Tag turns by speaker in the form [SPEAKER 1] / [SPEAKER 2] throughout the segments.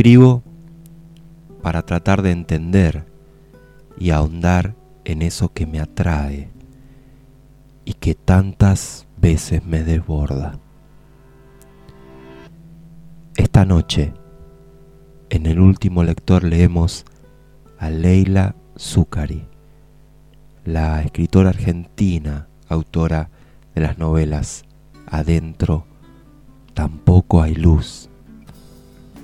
[SPEAKER 1] Escribo para tratar de entender y ahondar en eso que me atrae y que tantas veces me desborda. Esta noche, en el último lector, leemos a Leila Zucari, la escritora argentina, autora de las novelas Adentro, Tampoco hay luz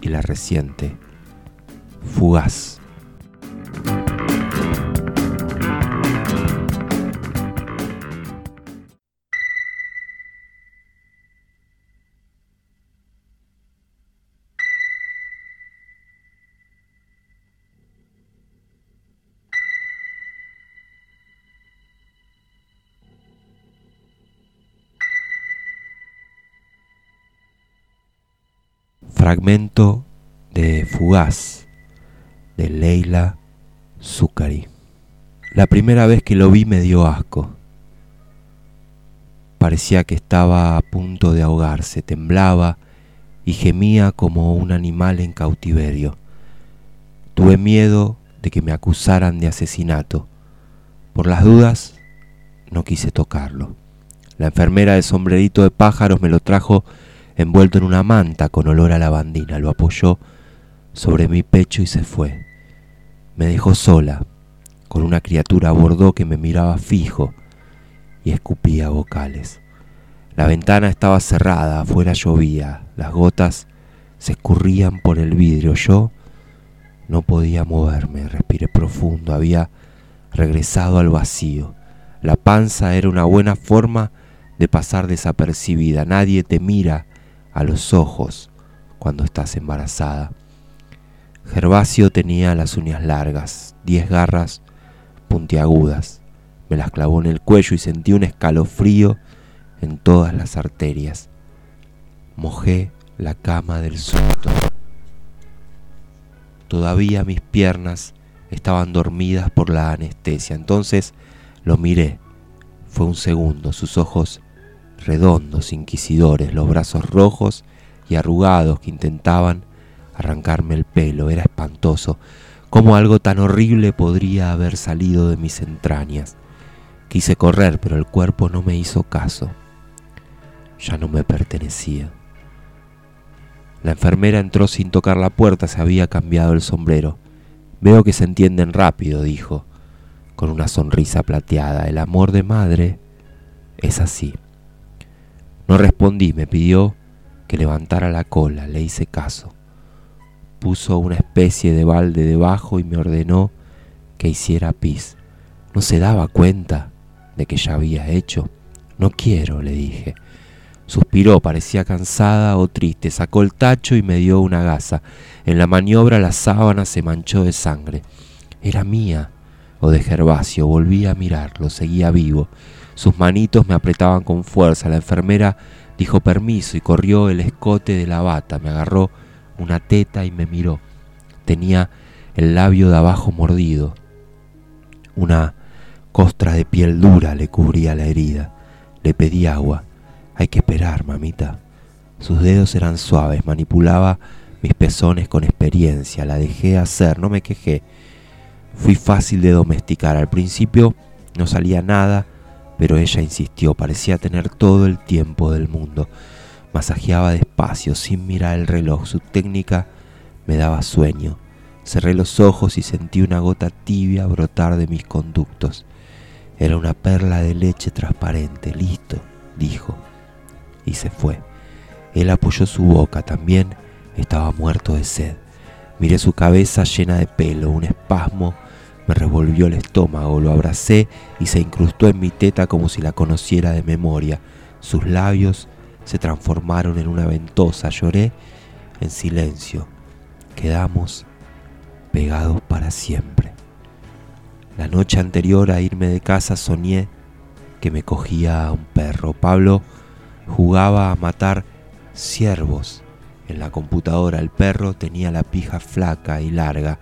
[SPEAKER 1] y la reciente, Fugaz. Fragmento de Fugaz de Leila Zucari. La primera vez que lo vi me dio asco. Parecía que estaba a punto de ahogarse, temblaba y gemía como un animal en cautiverio. Tuve miedo de que me acusaran de asesinato. Por las dudas, no quise tocarlo. La enfermera de sombrerito de pájaros me lo trajo envuelto en una manta con olor a lavandina. Lo apoyó sobre mi pecho y se fue. Me dejó sola, con una criatura a bordo que me miraba fijo y escupía vocales. La ventana estaba cerrada, afuera llovía, las gotas se escurrían por el vidrio. Yo no podía moverme, respiré profundo, había regresado al vacío. La panza era una buena forma de pasar desapercibida. Nadie te mira a los ojos cuando estás embarazada. Gervasio tenía las uñas largas, diez garras puntiagudas. Me las clavó en el cuello y sentí un escalofrío en todas las arterias. Mojé la cama del susto. Todavía mis piernas estaban dormidas por la anestesia. Entonces lo miré. Fue un segundo. Sus ojos redondos, inquisidores, los brazos rojos y arrugados que intentaban arrancarme el pelo. Era espantoso. ¿Cómo algo tan horrible podría haber salido de mis entrañas? Quise correr, pero el cuerpo no me hizo caso. Ya no me pertenecía. La enfermera entró sin tocar la puerta, se había cambiado el sombrero. Veo que se entienden rápido, dijo, con una sonrisa plateada. El amor de madre es así. No respondí, me pidió que levantara la cola, le hice caso. Puso una especie de balde debajo y me ordenó que hiciera pis. No se daba cuenta de que ya había hecho. No quiero, le dije. Suspiró, parecía cansada o triste, sacó el tacho y me dio una gasa. En la maniobra la sábana se manchó de sangre. Era mía o de Gervasio. Volví a mirarlo, seguía vivo. Sus manitos me apretaban con fuerza. La enfermera dijo permiso y corrió el escote de la bata. Me agarró una teta y me miró. Tenía el labio de abajo mordido. Una costra de piel dura le cubría la herida. Le pedí agua. Hay que esperar, mamita. Sus dedos eran suaves, manipulaba mis pezones con experiencia, la dejé hacer, no me quejé. Fui fácil de domesticar. Al principio no salía nada, pero ella insistió, parecía tener todo el tiempo del mundo. Masajeaba despacio, sin mirar el reloj. Su técnica me daba sueño. Cerré los ojos y sentí una gota tibia brotar de mis conductos. Era una perla de leche transparente. Listo, dijo. Y se fue. Él apoyó su boca, también estaba muerto de sed. Miré su cabeza llena de pelo, un espasmo me revolvió el estómago, lo abracé y se incrustó en mi teta como si la conociera de memoria. Sus labios se transformaron en una ventosa, lloré en silencio. Quedamos pegados para siempre. La noche anterior a irme de casa soñé que me cogía a un perro. Pablo jugaba a matar ciervos en la computadora. El perro tenía la pija flaca y larga.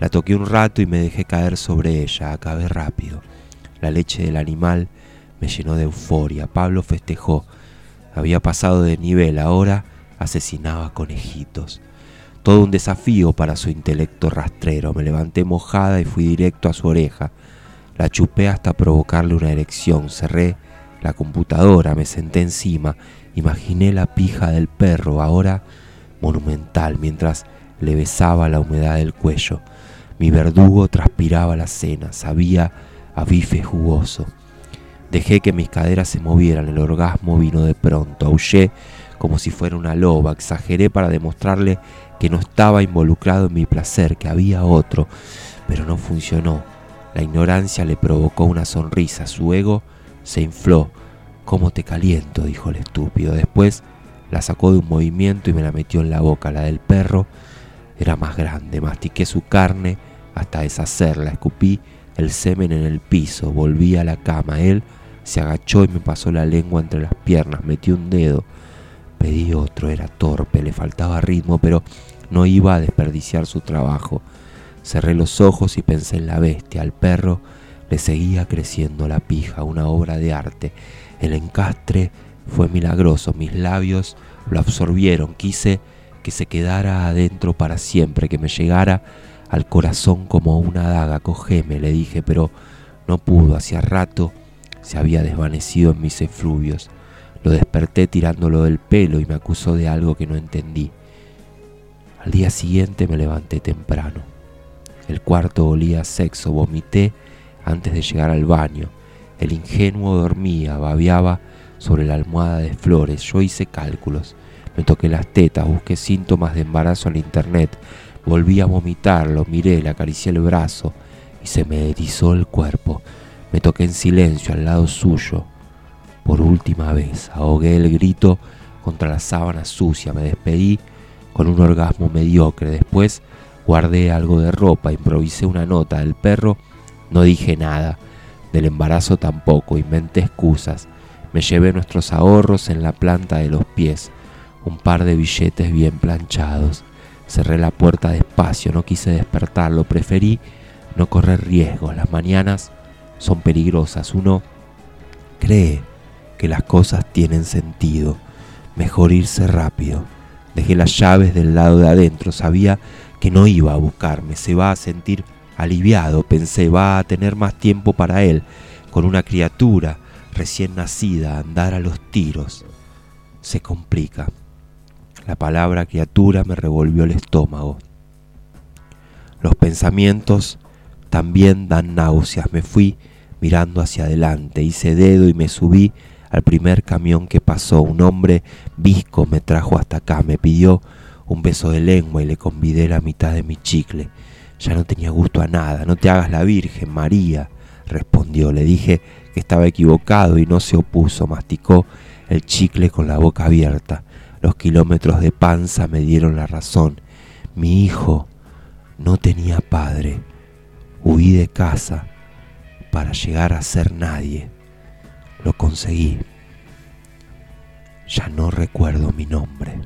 [SPEAKER 1] La toqué un rato y me dejé caer sobre ella. Acabé rápido. La leche del animal me llenó de euforia. Pablo festejó. Había pasado de nivel, ahora asesinaba conejitos. Todo un desafío para su intelecto rastrero. Me levanté mojada y fui directo a su oreja. La chupé hasta provocarle una erección. Cerré la computadora, me senté encima. Imaginé la pija del perro, ahora monumental, mientras le besaba la humedad del cuello. Mi verdugo transpiraba la cena, sabía a bife jugoso. Dejé que mis caderas se movieran, el orgasmo vino de pronto, aullé como si fuera una loba, exageré para demostrarle que no estaba involucrado en mi placer, que había otro, pero no funcionó. La ignorancia le provocó una sonrisa, su ego se infló. ¿Cómo te caliento? dijo el estúpido. Después la sacó de un movimiento y me la metió en la boca. La del perro era más grande. Mastiqué su carne hasta deshacerla. Escupí el semen en el piso. Volví a la cama. Él se agachó y me pasó la lengua entre las piernas. Metí un dedo. Pedí otro. Era torpe. Le faltaba ritmo, pero no iba a desperdiciar su trabajo. Cerré los ojos y pensé en la bestia. Al perro le seguía creciendo la pija, una obra de arte. El encastre fue milagroso, mis labios lo absorbieron, quise que se quedara adentro para siempre, que me llegara al corazón como una daga. Cogeme, le dije, pero no pudo, hacía rato se había desvanecido en mis efluvios. Lo desperté tirándolo del pelo y me acusó de algo que no entendí. Al día siguiente me levanté temprano. El cuarto olía a sexo, vomité antes de llegar al baño. El ingenuo dormía, babeaba sobre la almohada de flores. Yo hice cálculos. Me toqué las tetas, busqué síntomas de embarazo en internet. Volví a vomitarlo, miré, le acaricié el brazo y se me erizó el cuerpo. Me toqué en silencio al lado suyo. Por última vez, ahogué el grito contra la sábana sucia. Me despedí con un orgasmo mediocre. Después guardé algo de ropa, improvisé una nota del perro. No dije nada. Del embarazo tampoco. Inventé excusas. Me llevé nuestros ahorros en la planta de los pies, un par de billetes bien planchados. Cerré la puerta despacio, no quise despertarlo, preferí no correr riesgos. Las mañanas son peligrosas, uno cree que las cosas tienen sentido. Mejor irse rápido. Dejé las llaves del lado de adentro, sabía que no iba a buscarme, se va a sentir aliviado, pensé, va a tener más tiempo para él, con una criatura recién nacida, andar a los tiros. Se complica. La palabra criatura me revolvió el estómago. Los pensamientos también dan náuseas. Me fui mirando hacia adelante, hice dedo y me subí al primer camión que pasó. Un hombre visco me trajo hasta acá, me pidió un beso de lengua y le convidé la mitad de mi chicle. Ya no tenía gusto a nada. No te hagas la Virgen, María, respondió. Le dije que estaba equivocado y no se opuso, masticó el chicle con la boca abierta. Los kilómetros de panza me dieron la razón. Mi hijo no tenía padre. Huí de casa para llegar a ser nadie. Lo conseguí. Ya no recuerdo mi nombre.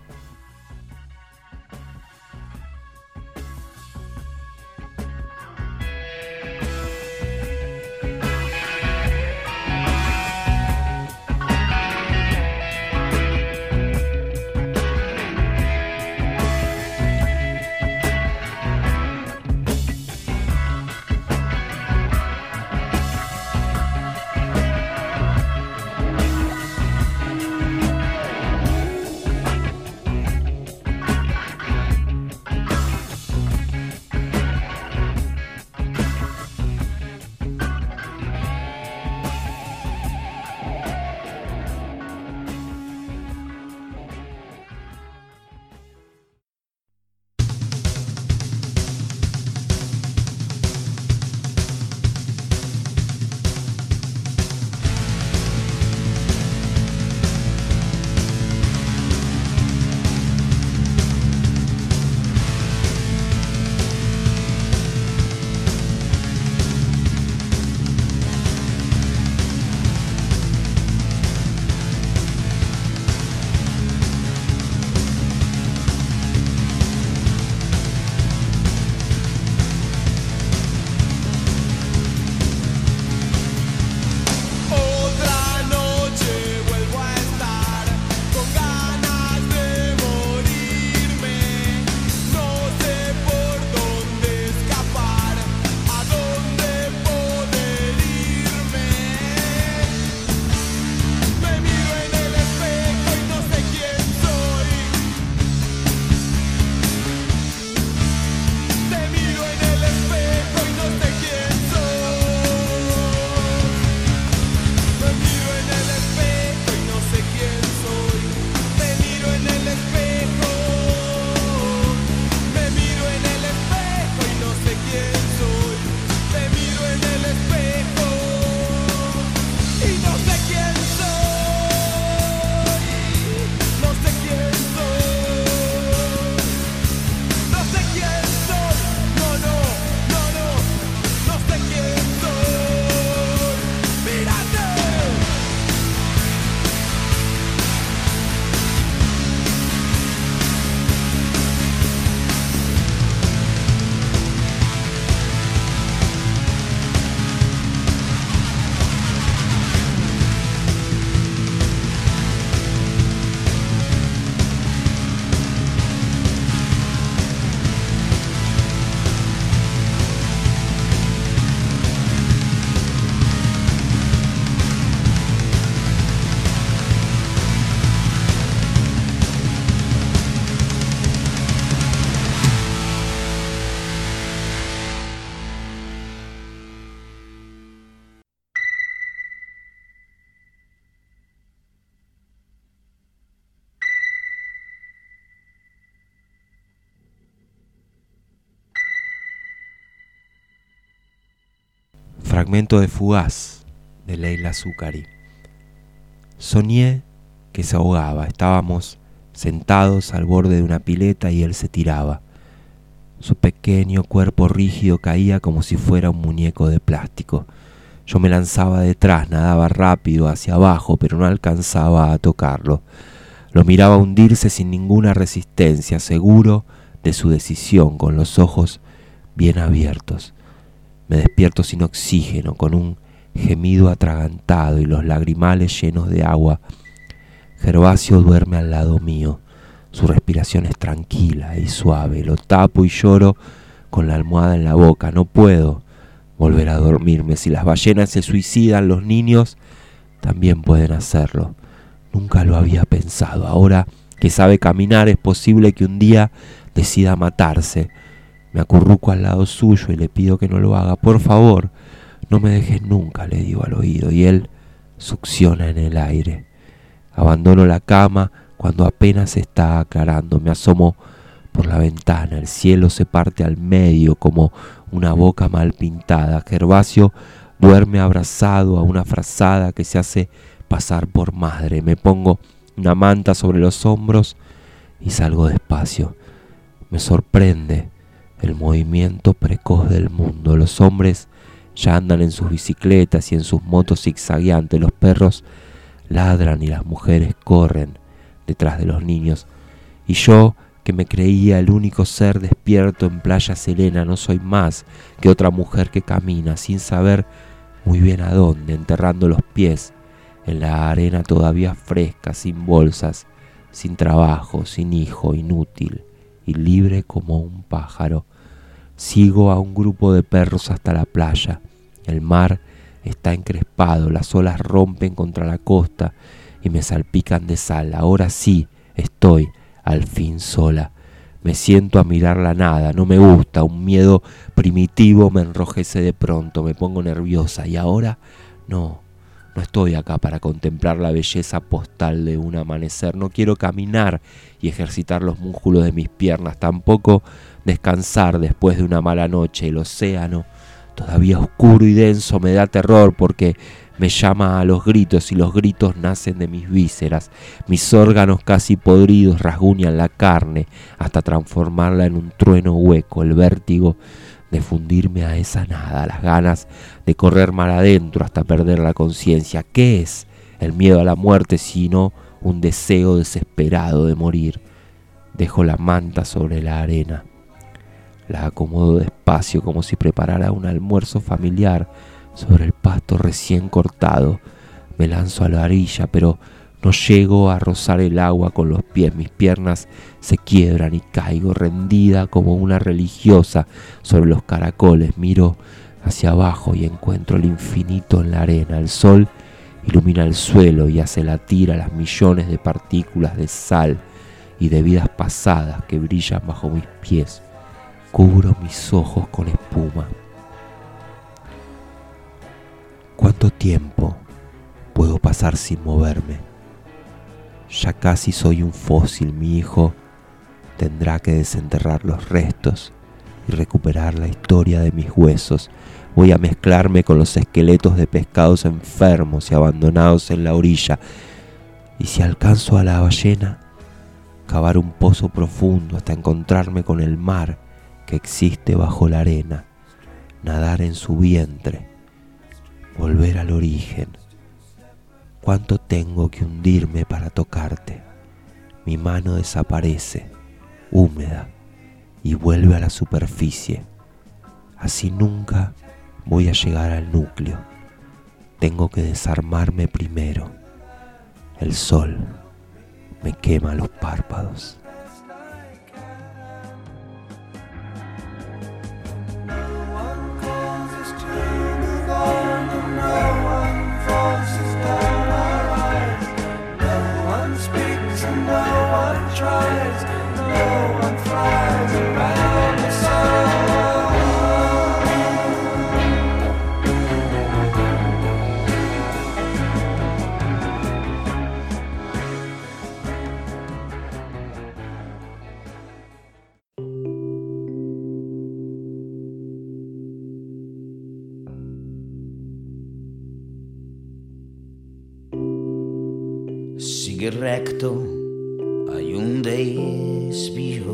[SPEAKER 1] Fragmento de Fugaz de Leila Zucari. Soñé que se ahogaba. Estábamos sentados al borde de una pileta y él se tiraba. Su pequeño cuerpo rígido caía como si fuera un muñeco de plástico. Yo me lanzaba detrás, nadaba rápido hacia abajo, pero no alcanzaba a tocarlo. Lo miraba hundirse sin ninguna resistencia, seguro de su decisión, con los ojos bien abiertos. Me despierto sin oxígeno, con un gemido atragantado y los lagrimales llenos de agua. Gervasio duerme al lado mío. Su respiración es tranquila y suave. Lo tapo y lloro con la almohada en la boca. No puedo volver a dormirme. Si las ballenas se suicidan, los niños también pueden hacerlo. Nunca lo había pensado. Ahora que sabe caminar es posible que un día decida matarse. Me acurruco al lado suyo y le pido que no lo haga. Por favor, no me dejes nunca, le digo al oído. Y él succiona en el aire. Abandono la cama cuando apenas está aclarando. Me asomo por la ventana. El cielo se parte al medio como una boca mal pintada. Gervasio duerme abrazado a una frazada que se hace pasar por madre. Me pongo una manta sobre los hombros y salgo despacio. Me sorprende el movimiento precoz del mundo. Los hombres ya andan en sus bicicletas y en sus motos zigzagueantes. Los perros ladran y las mujeres corren detrás de los niños. Y yo, que me creía el único ser despierto en Playa Selena, no soy más que otra mujer que camina sin saber muy bien a dónde, enterrando los pies en la arena todavía fresca, sin bolsas, sin trabajo, sin hijo, inútil y libre como un pájaro. Sigo a un grupo de perros hasta la playa. El mar está encrespado, las olas rompen contra la costa y me salpican de sal. Ahora sí estoy al fin sola. Me siento a mirar la nada, no me gusta, un miedo primitivo me enrojece de pronto, me pongo nerviosa y ahora no, no estoy acá para contemplar la belleza postal de un amanecer, no quiero caminar y ejercitar los músculos de mis piernas, tampoco descansar después de una mala noche. El océano, todavía oscuro y denso, me da terror porque me llama a los gritos y los gritos nacen de mis vísceras. Mis órganos casi podridos rasguñan la carne hasta transformarla en un trueno hueco. El vértigo de fundirme a esa nada, las ganas de correr mar adentro hasta perder la conciencia. ¿Qué es el miedo a la muerte sino un deseo desesperado de morir? Dejo la manta sobre la arena. La acomodo despacio como si preparara un almuerzo familiar sobre el pasto recién cortado. Me lanzo a la orilla, pero no llego a rozar el agua con los pies, mis piernas se quiebran y caigo rendida como una religiosa sobre los caracoles. Miro hacia abajo y encuentro el infinito en la arena. El sol ilumina el suelo y hace latir a las millones de partículas de sal y de vidas pasadas que brillan bajo mis pies. Cubro mis ojos con espuma. ¿Cuánto tiempo puedo pasar sin moverme? Ya casi soy un fósil, mi hijo tendrá que desenterrar los restos y recuperar la historia de mis huesos. Voy a mezclarme con los esqueletos de pescados enfermos y abandonados en la orilla. Y si alcanzo a la ballena, cavar un pozo profundo hasta encontrarme con el mar que existe bajo la arena, nadar en su vientre, volver al origen ¿Cuánto tengo que hundirme para tocarte? Mi mano desaparece, húmeda, y vuelve a la superficie. Así nunca voy a llegar al núcleo. Tengo que desarmarme primero. El sol me quema los párpados.
[SPEAKER 2] Sigue recto, hay un desvío.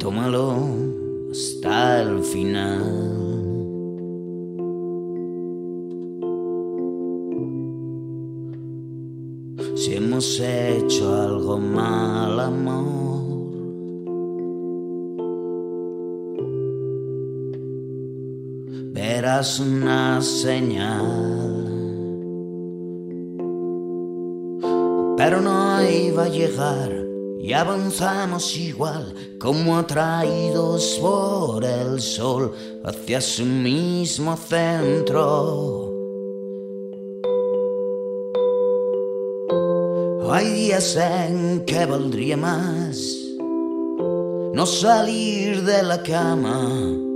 [SPEAKER 2] Tómalo hasta el final. Si hemos hecho algo mal, Una señal. Pero no iba a llegar y avanzamos igual como atraídos por el sol hacia su mismo centro. Hay días en que valdría más no salir de la cama.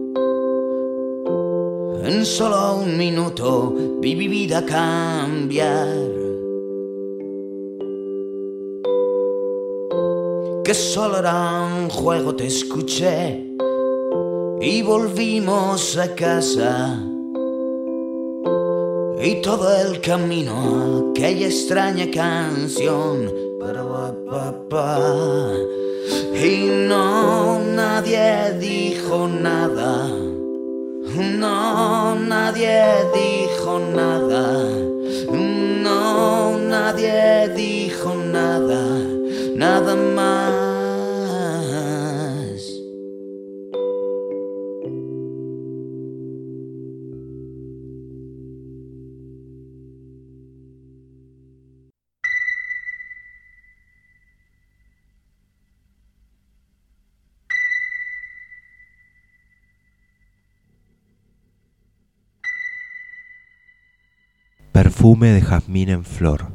[SPEAKER 2] En solo un minuto vi mi vida cambiar. Que solo era un juego, te escuché y volvimos a casa. Y todo el camino, aquella extraña canción. Y no, nadie dijo nada. No, nadie dijo nada. No, nadie dijo
[SPEAKER 1] Perfume de jazmín en flor,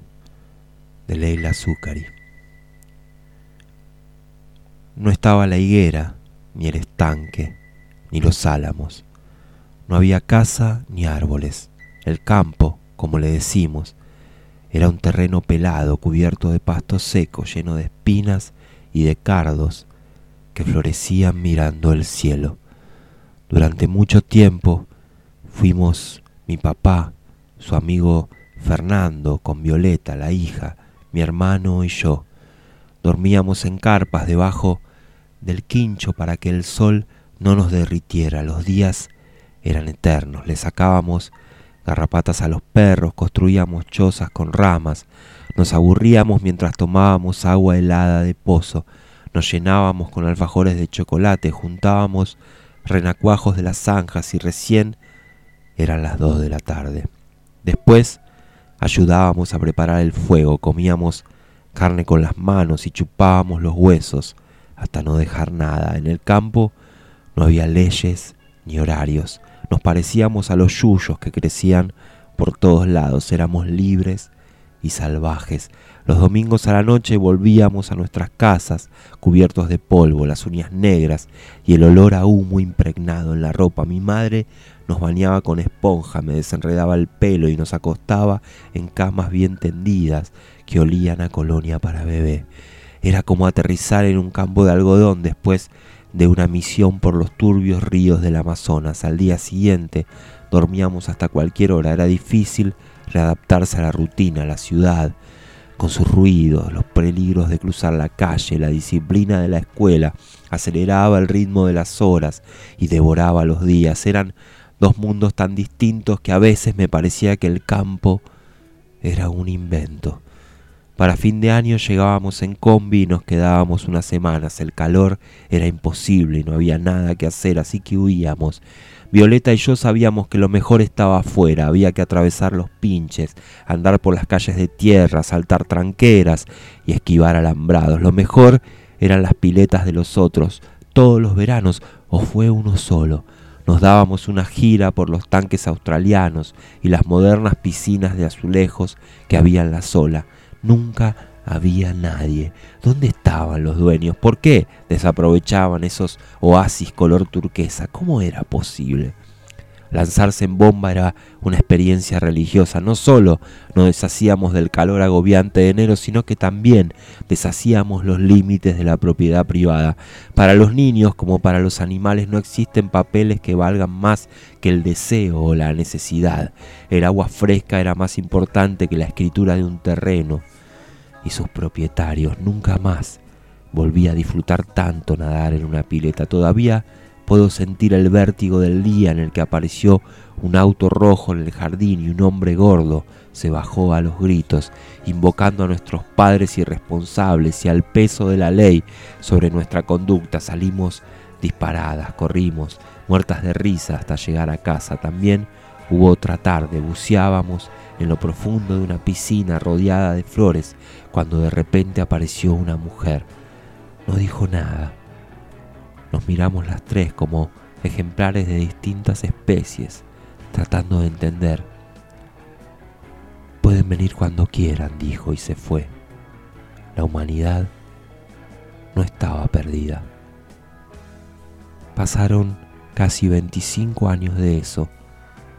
[SPEAKER 1] de Leila Zucari. No estaba la higuera, ni el estanque, ni los álamos. No había casa ni árboles. El campo, como le decimos, era un terreno pelado cubierto de pasto seco, lleno de espinas y de cardos que florecían mirando el cielo. Durante mucho tiempo fuimos mi papá, su amigo Fernando, con Violeta, la hija, mi hermano y yo. Dormíamos en carpas debajo del quincho para que el sol no nos derritiera. Los días eran eternos. Le sacábamos garrapatas a los perros, construíamos chozas con ramas, nos aburríamos mientras tomábamos agua helada de pozo, nos llenábamos con alfajores de chocolate, juntábamos renacuajos de las zanjas y recién eran las dos de la tarde. Después ayudábamos a preparar el fuego, comíamos carne con las manos y chupábamos los huesos hasta no dejar nada. En el campo no había leyes ni horarios. Nos parecíamos a los yuyos que crecían por todos lados. Éramos libres y salvajes. Los domingos a la noche volvíamos a nuestras casas cubiertos de polvo, las uñas negras y el olor a humo impregnado en la ropa. Mi madre nos bañaba con esponja, me desenredaba el pelo y nos acostaba en camas bien tendidas que olían a colonia para bebé. Era como aterrizar en un campo de algodón después de una misión por los turbios ríos del Amazonas. Al día siguiente dormíamos hasta cualquier hora. Era difícil readaptarse a la rutina, a la ciudad, con sus ruidos, los peligros de cruzar la calle, la disciplina de la escuela, aceleraba el ritmo de las horas y devoraba los días. Eran dos mundos tan distintos que a veces me parecía que el campo era un invento. Para fin de año llegábamos en combi y nos quedábamos unas semanas. El calor era imposible y no había nada que hacer, así que huíamos. Violeta y yo sabíamos que lo mejor estaba afuera, había que atravesar los pinches, andar por las calles de tierra, saltar tranqueras y esquivar alambrados. Lo mejor eran las piletas de los otros, todos los veranos, o fue uno solo. Nos dábamos una gira por los tanques australianos y las modernas piscinas de azulejos que había en la sola. Nunca había nadie. ¿Dónde estaban los dueños? ¿Por qué desaprovechaban esos oasis color turquesa? ¿Cómo era posible? Lanzarse en bomba era una experiencia religiosa. No solo nos deshacíamos del calor agobiante de enero, sino que también deshacíamos los límites de la propiedad privada. Para los niños, como para los animales, no existen papeles que valgan más que el deseo o la necesidad. El agua fresca era más importante que la escritura de un terreno. Y sus propietarios nunca más volví a disfrutar tanto nadar en una pileta. Todavía Puedo sentir el vértigo del día en el que apareció un auto rojo en el jardín y un hombre gordo se bajó a los gritos, invocando a nuestros padres irresponsables y al peso de la ley sobre nuestra conducta. Salimos disparadas, corrimos, muertas de risa hasta llegar a casa. También hubo otra tarde, buceábamos en lo profundo de una piscina rodeada de flores, cuando de repente apareció una mujer. No dijo nada nos miramos las tres como ejemplares de distintas especies, tratando de entender. Pueden venir cuando quieran, dijo y se fue. La humanidad no estaba perdida. Pasaron casi 25 años de eso.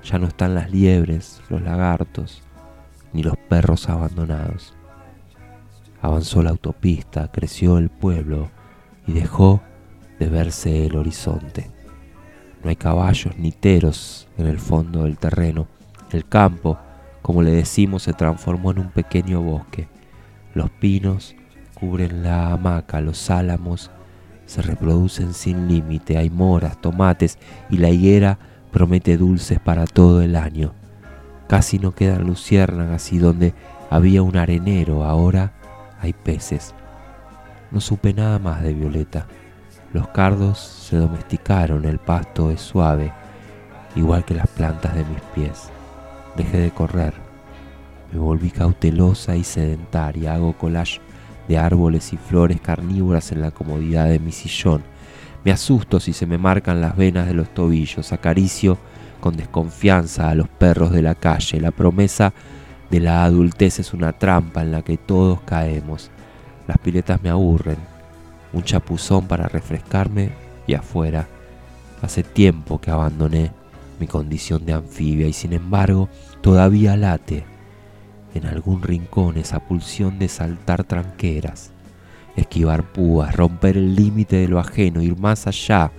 [SPEAKER 1] Ya no están las liebres, los lagartos, ni los perros abandonados. Avanzó la autopista, creció el pueblo y dejó de verse el horizonte. No hay caballos ni teros en el fondo del terreno. El campo, como le decimos, se transformó en un pequeño bosque. Los pinos cubren la hamaca, los álamos se reproducen sin límite, hay moras, tomates y la higuera promete dulces para todo el año. Casi no quedan luciérnagas y donde había un arenero ahora hay peces. No supe nada más de Violeta. Los cardos se domesticaron, el pasto es suave, igual que las plantas de mis pies. Dejé de correr, me volví cautelosa y sedentaria, hago collage de árboles y flores carnívoras en la comodidad de mi sillón. Me asusto si se me marcan las venas de los tobillos, acaricio con desconfianza a los perros de la calle. La promesa de la adultez es una trampa en la que todos caemos. Las piletas me aburren, un chapuzón para refrescarme y afuera. Hace tiempo que abandoné mi condición de anfibia y sin embargo todavía late en algún rincón esa pulsión de saltar tranqueras, esquivar púas, romper el límite de lo ajeno, ir más allá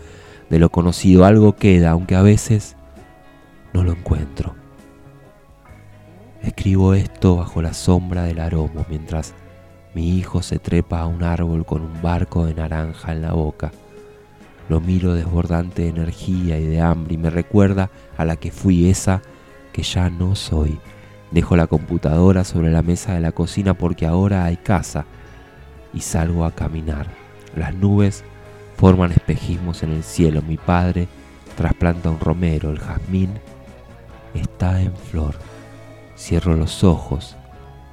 [SPEAKER 1] de lo conocido. Algo queda, aunque a veces no lo encuentro. Escribo esto bajo la sombra del aroma mientras mi hijo se trepa a un árbol con un barco de naranja en la boca. Lo miro desbordante de energía y de hambre y me recuerda a la que fui esa que ya no soy. Dejo la computadora sobre la mesa de la cocina porque ahora hay casa y salgo a caminar. Las nubes forman espejismos en el cielo. Mi padre trasplanta un romero. El jazmín está en flor. Cierro los ojos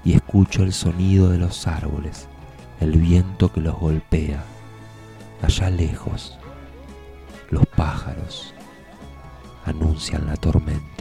[SPEAKER 1] y escucho el sonido de los árboles, el viento que los golpea. Allá lejos, los pájaros anuncian la tormenta.